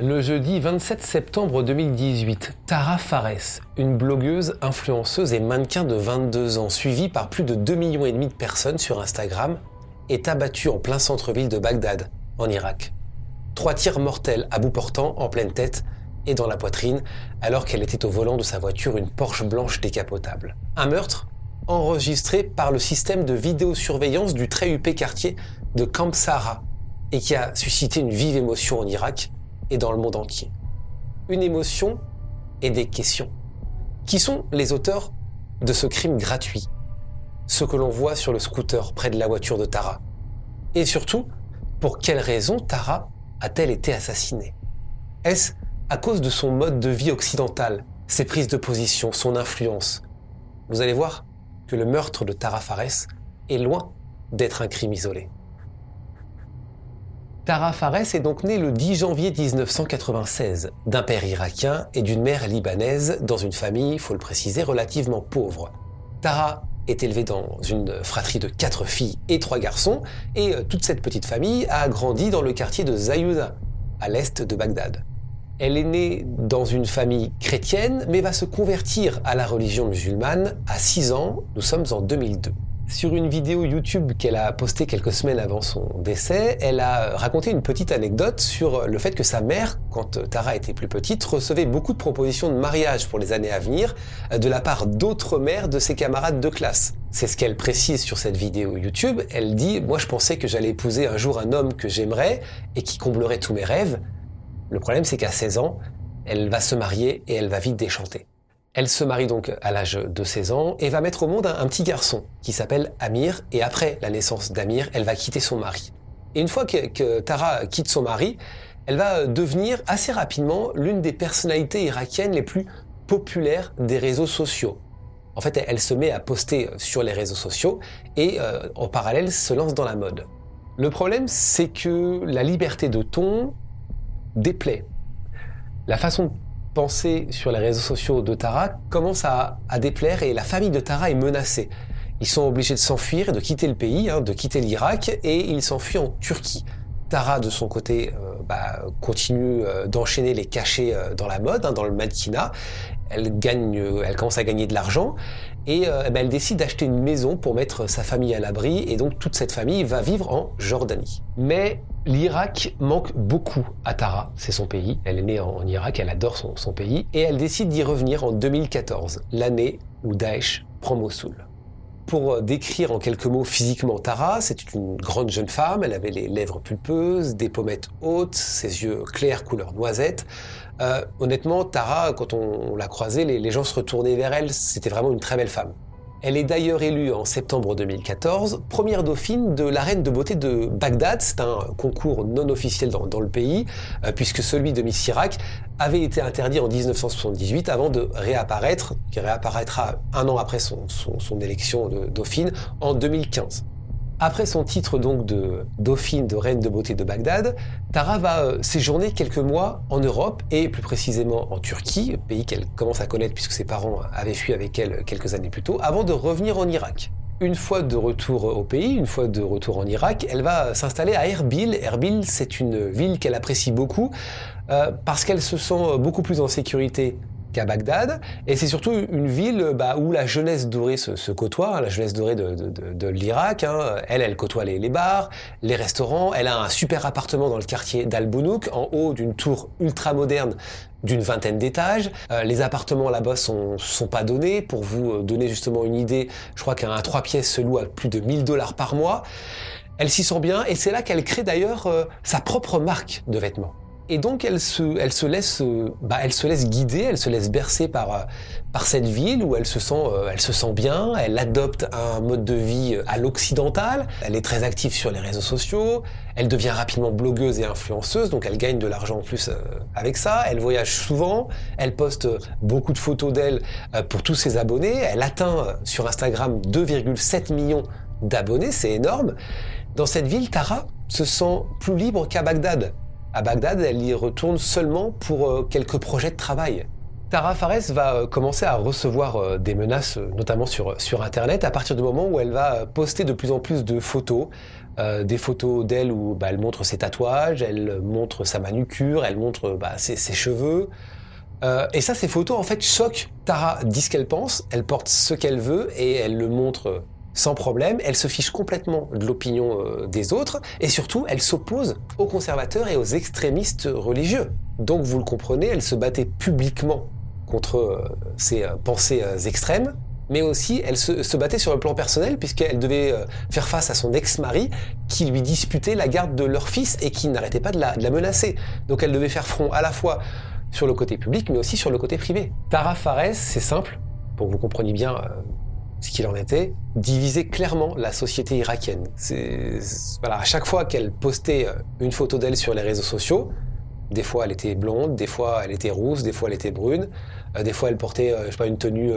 Le jeudi 27 septembre 2018, Tara Fares, une blogueuse, influenceuse et mannequin de 22 ans, suivie par plus de 2,5 millions de personnes sur Instagram, est abattue en plein centre-ville de Bagdad, en Irak. Trois tirs mortels à bout portant, en pleine tête et dans la poitrine, alors qu'elle était au volant de sa voiture, une Porsche blanche décapotable. Un meurtre enregistré par le système de vidéosurveillance du très huppé quartier de Camp Sahara et qui a suscité une vive émotion en Irak et dans le monde entier. Une émotion et des questions. Qui sont les auteurs de ce crime gratuit? Ce que l'on voit sur le scooter près de la voiture de Tara. Et surtout, pour quelles raisons Tara a-t-elle été assassinée? Est-ce à cause de son mode de vie occidental, ses prises de position, son influence? Vous allez voir que le meurtre de Tara Fares est loin d'être un crime isolé. Tara Fares est donc née le 10 janvier 1996 d'un père irakien et d'une mère libanaise dans une famille, faut le préciser, relativement pauvre. Tara est élevée dans une fratrie de quatre filles et trois garçons, et euh, toute cette petite famille a grandi dans le quartier de Zayouda, à l'est de Bagdad. Elle est née dans une famille chrétienne, mais va se convertir à la religion musulmane à 6 ans, nous sommes en 2002. Sur une vidéo YouTube qu'elle a postée quelques semaines avant son décès, elle a raconté une petite anecdote sur le fait que sa mère, quand Tara était plus petite, recevait beaucoup de propositions de mariage pour les années à venir de la part d'autres mères de ses camarades de classe. C'est ce qu'elle précise sur cette vidéo YouTube. Elle dit Moi, je pensais que j'allais épouser un jour un homme que j'aimerais et qui comblerait tous mes rêves. Le problème, c'est qu'à 16 ans, elle va se marier et elle va vite déchanter. Elle se marie donc à l'âge de 16 ans et va mettre au monde un, petit garçon qui s'appelle Amir. Et après la naissance d'Amir, elle va quitter son mari. Et une fois que, Tara quitte son mari, elle va devenir assez rapidement l'une des personnalités irakiennes les plus populaires des réseaux sociaux. En fait, elle se met à poster sur les réseaux sociaux et euh, en parallèle se lance dans la mode. Le problème, c'est que la liberté de ton déplaît. La façon pensée sur les réseaux sociaux de Tara commence à, déplaire et la famille de Tara est menacée. Ils sont obligés de s'enfuir de quitter le pays, hein, de quitter l'Irak, et ils s'enfuient en Turquie. Tara, de son côté, euh, bah, continue euh, d'enchaîner les cachets euh, dans la mode, hein, dans le mannequinat. Elle gagne, elle commence à gagner de l'argent et eh ben, elle décide d'acheter une maison pour mettre sa famille à l'abri et donc toute cette famille va vivre en Jordanie. Mais l'Irak manque beaucoup à Tara, c'est son pays. Elle est née en, Irak, elle adore son, pays et elle décide d'y revenir en 2014, l'année où Daesh prend Mossoul. Pour euh, décrire en quelques mots physiquement Tara, c'est une grande jeune femme, elle avait les lèvres pulpeuses, des pommettes hautes, ses yeux clairs couleur noisette. Euh, honnêtement, Tara, quand on, l'a croisée, les gens se retournaient vers elle, c'était vraiment une très belle femme. Elle est d'ailleurs élue en septembre 2014 première dauphine de la reine de beauté de Bagdad. C'est un concours non officiel dans, le pays, euh, puisque celui de Miss Irak avait été interdit en 1978 avant de réapparaître, qui réapparaîtra un an après son élection de dauphine en 2015. Après son titre donc de dauphine de reine de beauté de Bagdad, Tara va euh, séjourner quelques mois en Europe et plus précisément en Turquie, pays qu'elle commence à connaître puisque ses parents avaient fui avec elle quelques années plus tôt, avant de revenir en Irak. Une fois de retour au pays, une fois de retour en Irak, elle va s'installer à Erbil. Erbil, c'est une ville qu'elle apprécie beaucoup euh, parce qu'elle se sent beaucoup plus en sécurité qu'à Bagdad. Et c'est surtout une ville bah, où la jeunesse dorée se, côtoie, hein, la jeunesse dorée de, l'Irak. Hein. Elle, elle côtoie les, bars, les restaurants. Elle a un super appartement dans le quartier d'Al-Bounouk, en haut d'une tour ultra moderne d'une vingtaine d'étages. Euh, les appartements là-bas sont, pas donnés. Pour vous euh, donner justement une idée, je crois qu'un 3 pièces se loue à plus de 1000 dollars par mois. Elle s'y sent bien et c'est là qu'elle crée d'ailleurs euh, sa propre marque de vêtements. Et donc elle se, laisse, bah, elle se laisse guider, elle se laisse bercer par, par cette ville où elle se sent, elle se sent bien. Elle adopte un mode de vie à l'occidental. Elle est très active sur les réseaux sociaux. Elle devient rapidement blogueuse et influenceuse, donc elle gagne de l'argent en plus avec ça. Elle voyage souvent. Elle poste beaucoup de photos d'elle pour tous ses abonnés. Elle atteint sur Instagram 2,7 millions d'abonnés, c'est énorme. Dans cette ville, Tara se sent plus libre qu'à Bagdad. À Bagdad, elle y retourne seulement pour euh, quelques projets de travail. Tara Fares va euh, commencer à recevoir euh, des menaces, notamment sur, sur Internet, à partir du moment où elle va poster de plus en plus de photos, des photos d'elle où bah, elle montre ses tatouages, elle montre sa manucure, elle montre bah, ses, ses, cheveux. et ça, ces photos, en fait, choquent. Tara dit ce qu'elle pense, elle porte ce qu'elle veut et elle le montre sans problème, elle se fiche complètement de l'opinion euh, des autres, et surtout, elle s'oppose aux conservateurs et aux extrémistes religieux. Donc vous le comprenez, elle se battait publiquement contre euh, ces euh, pensées extrêmes, mais aussi elle se, battait sur le plan personnel puisqu'elle devait faire face à son ex-mari qui lui disputait la garde de leur fils et qui n'arrêtait pas de la, de la, menacer. Donc elle devait faire front à la fois sur le côté public mais aussi sur le côté privé. Tara Fares, c'est simple, pour que vous compreniez bien ce qu'il en était, divisait clairement la société irakienne. à chaque fois qu'elle postait euh, une photo d'elle sur les réseaux sociaux, des fois elle était blonde, des fois elle était rousse, des fois elle était brune, euh, des fois elle portait euh, une tenue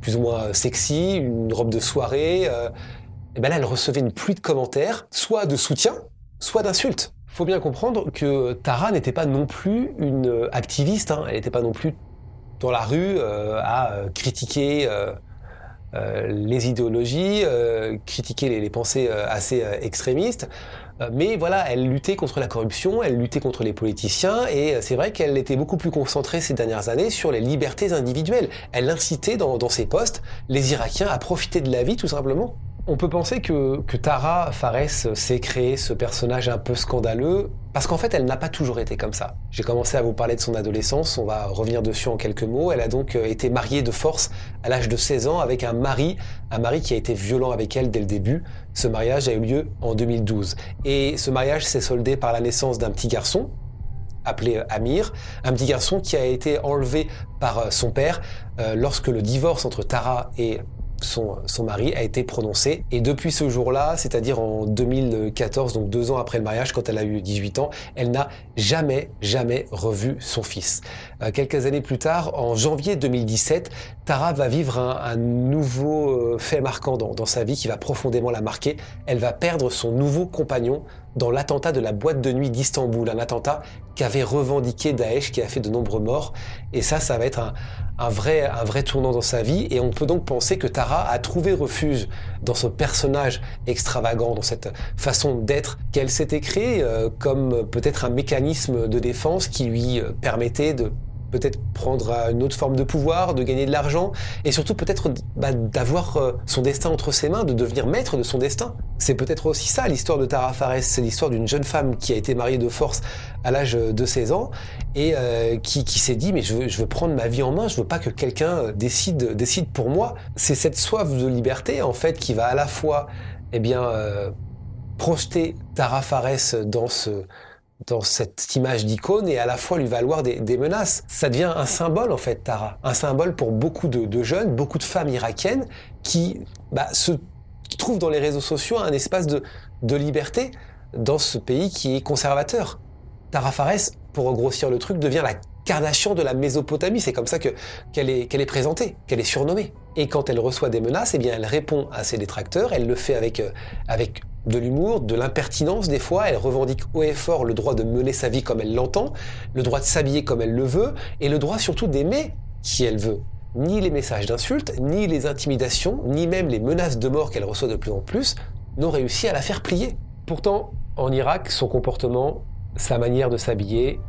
plus ou moins sexy, une robe de soirée. et ben elle recevait une pluie de commentaires, soit de soutien, soit d'insultes. Faut bien comprendre que Tara n'était pas non plus une activiste, hein. elle n'était pas non plus dans la rue à critiquer les idéologies, euh, critiquer les, pensées euh, assez extrémistes. Mais voilà, elle luttait contre la corruption, elle luttait contre les politiciens, et c'est vrai qu'elle était beaucoup plus concentrée ces dernières années sur les libertés individuelles. Elle incitait dans, dans ses postes les Irakiens à profiter de la vie tout simplement. On peut penser que, Tara Fares s'est créé ce personnage un peu scandaleux parce qu'en fait, elle n'a pas toujours été comme ça. J'ai commencé à vous parler de son adolescence, on va revenir dessus en quelques mots. Elle a donc euh, été mariée de force à l'âge de 16 ans avec un mari, un mari qui a été violent avec elle dès le début. Ce mariage a eu lieu en 2012. Et ce mariage s'est soldé par la naissance d'un petit garçon, appelé euh, Amir, un petit garçon qui a été enlevé par euh, son père lorsque le divorce entre Tara et son, mari a été prononcé. Et depuis ce jour-là, c'est-à-dire en 2014, donc deux ans après le mariage, quand elle a eu 18 ans, elle n'a jamais, jamais revu son fils. Euh, quelques années plus tard, en janvier 2017, Tara va vivre un, nouveau euh, fait marquant dans sa vie qui va profondément la marquer. Elle va perdre son nouveau compagnon dans l'attentat de la boîte de nuit d'Istanbul, un attentat qu'avait revendiqué Daesh, qui a fait de nombreux morts. Et ça, ça va être un, vrai, un vrai tournant dans sa vie. Et on peut donc penser que Tara a trouvé refuge dans ce personnage extravagant, dans cette façon d'être qu'elle s'était créée euh, comme peut-être un mécanisme de défense qui lui euh, permettait de peut-être prendre une autre forme de pouvoir, de gagner de l'argent, et surtout peut-être bah, d'avoir euh, son destin entre ses mains, de devenir maître de son destin. C'est peut-être aussi ça l'histoire de Tara Fares, c'est l'histoire d'une jeune femme qui a été mariée de force à l'âge de 16 ans et euh, qui, s'est dit mais je veux, prendre ma vie en main, je veux pas que quelqu'un euh, décide, décide pour moi. C'est cette soif de liberté en fait qui va à la fois eh bien, projeter Tara Fares dans ce dans cette image d'icône et à la fois lui valoir des, menaces. Ça devient un symbole en fait, Tara, un symbole pour beaucoup de, jeunes, beaucoup de femmes irakiennes qui bah, se trouvent dans les réseaux sociaux un espace de, liberté dans ce pays qui est conservateur. Tara Fares, pour grossir le truc, devient la Kardashian de la Mésopotamie. C'est comme ça que qu'elle est qu'elle est présentée, qu'elle est surnommée. Et quand elle reçoit des menaces, eh bien, elle répond à ses détracteurs. Elle le fait avec euh, avec de l'humour, de l'impertinence des fois. Elle revendique haut et fort le droit de mener sa vie comme elle l'entend, le droit de s'habiller comme elle le veut, et le droit surtout d'aimer qui elle veut. Ni les messages d'insultes, ni les intimidations, ni même les menaces de mort qu'elle reçoit de plus en plus n'ont réussi à la faire plier. Pourtant, en Irak, son comportement, sa manière de s'habiller,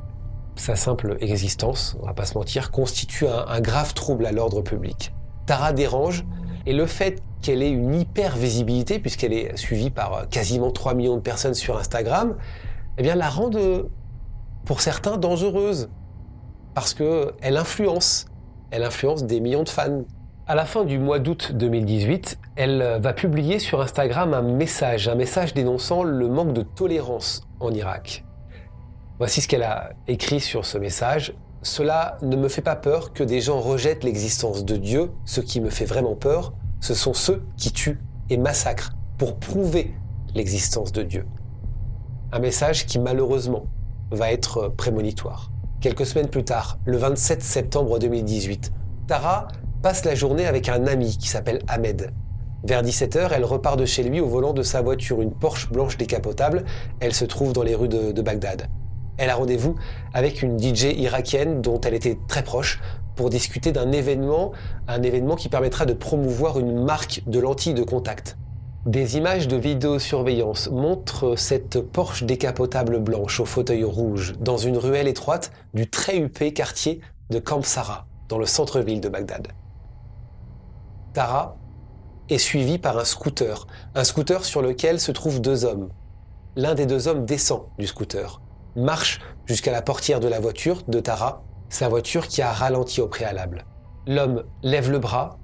sa simple existence, on va pas se mentir, constitue un, grave trouble à l'ordre public. Tara dérange, et le fait qu'elle ait une hyper visibilité, puisqu'elle est suivie par euh, quasiment 3 millions de personnes sur Instagram, eh la rend, pour certains, dangereuse. Parce qu'elle influence. Elle influence des millions de fans. À la fin du mois d'août 2018, elle euh, va publier sur Instagram un message, un message dénonçant le manque de tolérance en Irak. Voici ce qu'elle a écrit sur ce message. Cela ne me fait pas peur que des gens rejettent l'existence de Dieu. Ce qui me fait vraiment peur, ce sont ceux qui tuent et massacrent pour prouver l'existence de Dieu. Un message qui malheureusement va être prémonitoire. Quelques semaines plus tard, le 27 septembre 2018, Tara passe la journée avec un ami qui s'appelle Ahmed. Vers 17h, elle repart de chez lui au volant de sa voiture, une Porsche blanche décapotable. Elle se trouve dans les rues de, de Bagdad. Elle a rendez-vous avec une DJ irakienne dont elle était très proche pour discuter d'un événement, un événement qui permettra de promouvoir une marque de lentilles de contact. Des images de vidéosurveillance montrent cette Porsche décapotable blanche au fauteuil rouge dans une ruelle étroite du très huppé quartier de Kamsara, dans le centre-ville de Bagdad. Tara est suivie par un scooter, un scooter sur lequel se trouvent deux hommes. L'un des deux hommes descend du scooter marche jusqu'à la portière de la voiture de Tara, sa voiture qui a ralenti au préalable. L'homme lève le bras,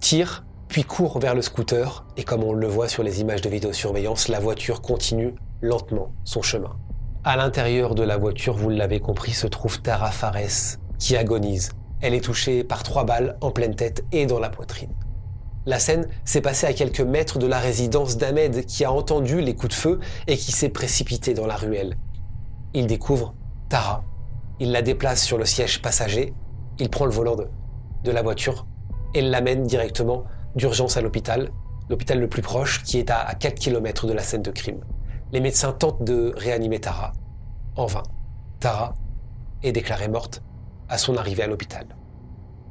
tire, puis court vers le scooter, et comme on le voit sur les images de vidéosurveillance, la voiture continue lentement son chemin. À l'intérieur de la voiture, vous l'avez compris, se trouve Tara Fares, qui agonise. Elle est touchée par trois balles en pleine tête et dans la poitrine. La scène s'est passée à quelques mètres de la résidence d'Ahmed qui a entendu les coups de feu et qui s'est précipité dans la ruelle. Il découvre Tara. Il la déplace sur le siège passager. Il prend le volant de, la voiture et l'amène directement d'urgence à l'hôpital, l'hôpital le plus proche qui est à, 4 km de la scène de crime. Les médecins tentent de réanimer Tara. En vain. Tara est déclarée morte à son arrivée à l'hôpital.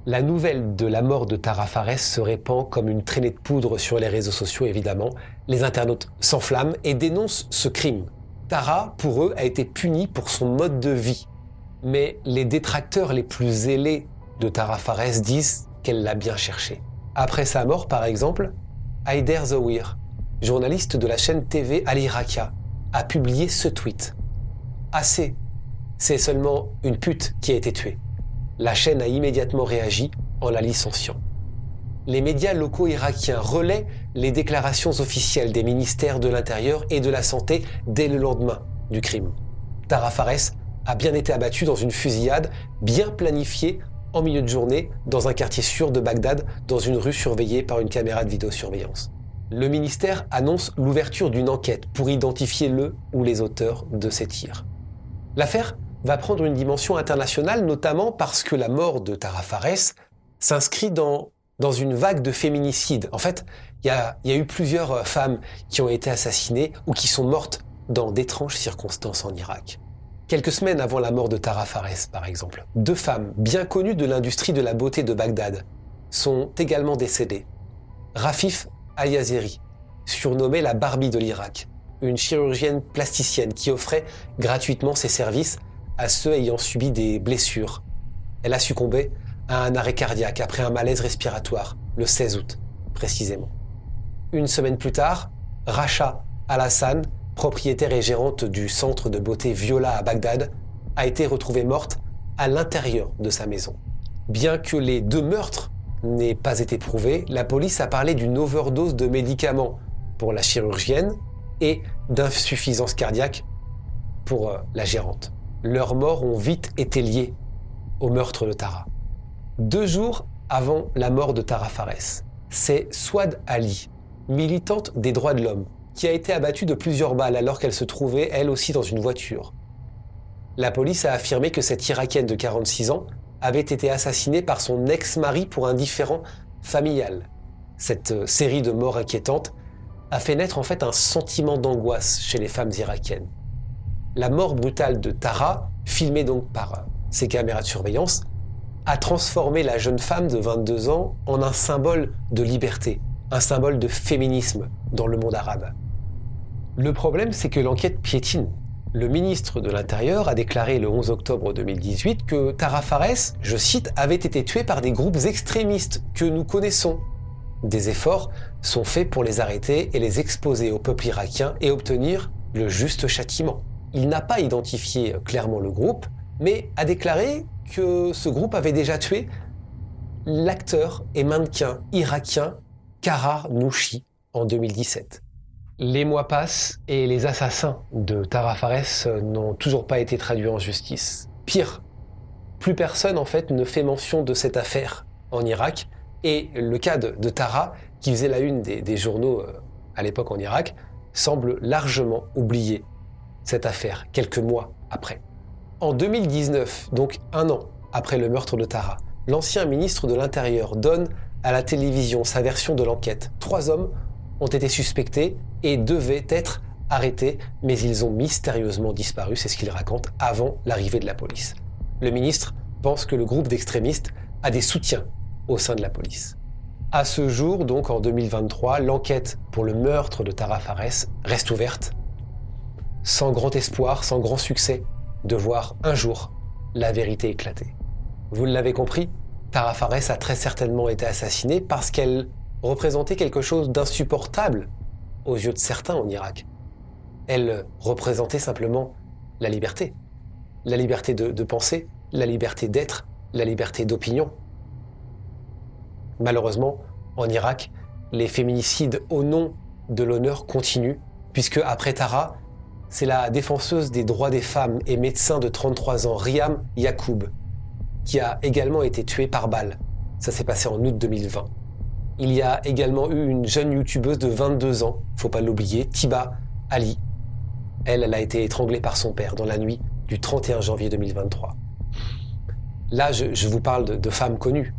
La nouvelle de la mort de Tara Fares se répand comme une traînée de poudre sur les réseaux sociaux, évidemment. Les internautes s'enflamment et dénoncent ce crime. Tara, pour eux, a été punie pour son mode de vie. Mais les détracteurs les plus zélés de Tara Fares disent qu'elle l'a bien cherché. Après sa mort, par exemple, Haider Zawir, journaliste de la chaîne TV Al Iraqia, a publié ce tweet. Assez, c'est seulement une pute qui a été tuée. La chaîne a immédiatement réagi en la licenciant les médias locaux irakiens relaient les déclarations officielles des ministères de l'Intérieur et de la Santé dès le lendemain du crime. Tara Fares a bien été abattu dans une fusillade bien planifiée en milieu de journée dans un quartier sûr de Bagdad, dans une rue surveillée par une caméra de vidéosurveillance. Le ministère annonce l'ouverture d'une enquête pour identifier le ou les auteurs de ces tirs. L'affaire va prendre une dimension internationale, notamment parce que la mort de Tara Fares s'inscrit dans dans une vague de féminicides. En fait, il y a, eu plusieurs euh, femmes qui ont été assassinées ou qui sont mortes dans d'étranges circonstances en Irak. Quelques semaines avant la mort de Tara Fares, par exemple, deux femmes bien connues de l'industrie de la beauté de Bagdad sont également décédées. Rafif Al-Yaziri, surnommée la Barbie de l'Irak, une chirurgienne plasticienne qui offrait gratuitement ses services à ceux ayant subi des blessures. Elle a succombé à un arrêt cardiaque après un malaise respiratoire, le 16 août précisément. Une semaine plus tard, Racha Al-Hassan, propriétaire et gérante du centre de beauté Viola à Bagdad, a été retrouvée morte à l'intérieur de sa maison. Bien que les deux meurtres n'aient pas été prouvés, la police a parlé d'une overdose de médicaments pour la chirurgienne et d'insuffisance cardiaque pour euh, la gérante. Leurs morts ont vite été liées au meurtre de Tara. Deux jours avant la mort de Tara Fares, c'est Swad Ali, militante des droits de l'homme, qui a été abattue de plusieurs balles alors qu'elle se trouvait elle aussi dans une voiture. La police a affirmé que cette Irakienne de 46 ans avait été assassinée par son ex-mari pour un différend familial. Cette euh, série de morts inquiétantes a fait naître en fait un sentiment d'angoisse chez les femmes irakiennes. La mort brutale de Tara, filmée donc par euh, caméras de surveillance, a transformé la jeune femme de 22 ans en un symbole de liberté, un symbole de féminisme dans le monde arabe. Le problème, c'est que l'enquête piétine. Le ministre de l'Intérieur a déclaré le 11 octobre 2018 que Tara Fares, je cite, avait été tuée par des groupes extrémistes que nous connaissons. Des efforts sont faits pour les arrêter et les exposer au peuple irakien et obtenir le juste châtiment. Il n'a pas identifié clairement le groupe, mais a déclaré que ce groupe avait déjà tué l'acteur et mannequin irakien Kara Nouchi en 2017. Les mois passent et les assassins de Tara Fares n'ont toujours pas été traduits en justice. Pire, plus personne en fait ne fait mention de cette affaire en Irak et le cas de, Tara, qui faisait la une des, journaux euh, à l'époque en Irak, semble largement oublier cette affaire quelques mois après. En 2019, donc un an après le meurtre de Tara, l'ancien ministre de l'Intérieur donne à la télévision sa version de l'enquête. Trois hommes ont été suspectés et devaient être arrêtés, mais ils ont mystérieusement disparu, c'est ce qu'il raconte, avant l'arrivée de la police. Le ministre pense que le groupe d'extrémistes a des soutiens au sein de la police. À ce jour, donc en 2023, l'enquête pour le meurtre de Tara Fares reste ouverte, sans grand espoir, sans grand succès de voir un jour la vérité éclater. Vous l'avez compris, Tara Fares a très certainement été assassinée parce qu'elle représentait quelque chose d'insupportable aux yeux de certains en Irak. Elle représentait simplement la liberté. La liberté de, penser, la liberté d'être, la liberté d'opinion. Malheureusement, en Irak, les féminicides au nom de l'honneur continuent, puisque après Tara, c'est la défenseuse des droits des femmes et médecin de 33 ans, Riam Yacoub, qui a également été tuée par balle. Ça s'est passé en août 2020. Il y a également eu une jeune youtubeuse de 22 ans, faut pas l'oublier, Tiba Ali. Elle, elle a été étranglée par son père dans la nuit du 31 janvier 2023. Là, je, vous parle de, de femmes connues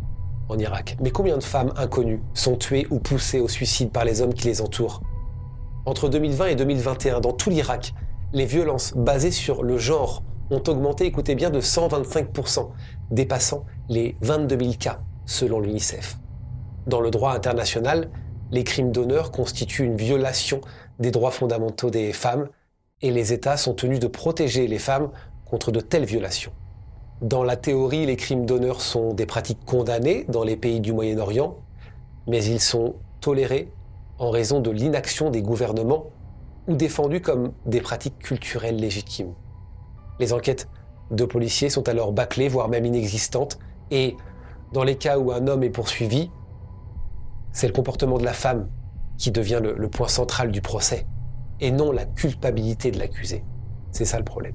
en Irak. Mais combien de femmes inconnues sont tuées ou poussées au suicide par les hommes qui les entourent? Entre 2020 et 2021, dans tout l'Irak, les violences basées sur le genre ont augmenté, écoutez bien, de 125%, dépassant les 22 000 cas selon l'UNICEF. Dans le droit international, les crimes d'honneur constituent une violation des droits fondamentaux des femmes et les États sont tenus de protéger les femmes contre de telles violations. Dans la théorie, les crimes d'honneur sont des pratiques condamnées dans les pays du Moyen-Orient, mais ils sont tolérés en raison de l'inaction des gouvernements ou défendus comme des pratiques culturelles légitimes. Les enquêtes de policiers sont alors bâclées, voire même inexistantes, et dans les cas où un homme est poursuivi, c'est le comportement de la femme qui devient le, point central du procès, et non la culpabilité de l'accusé. C'est ça le problème.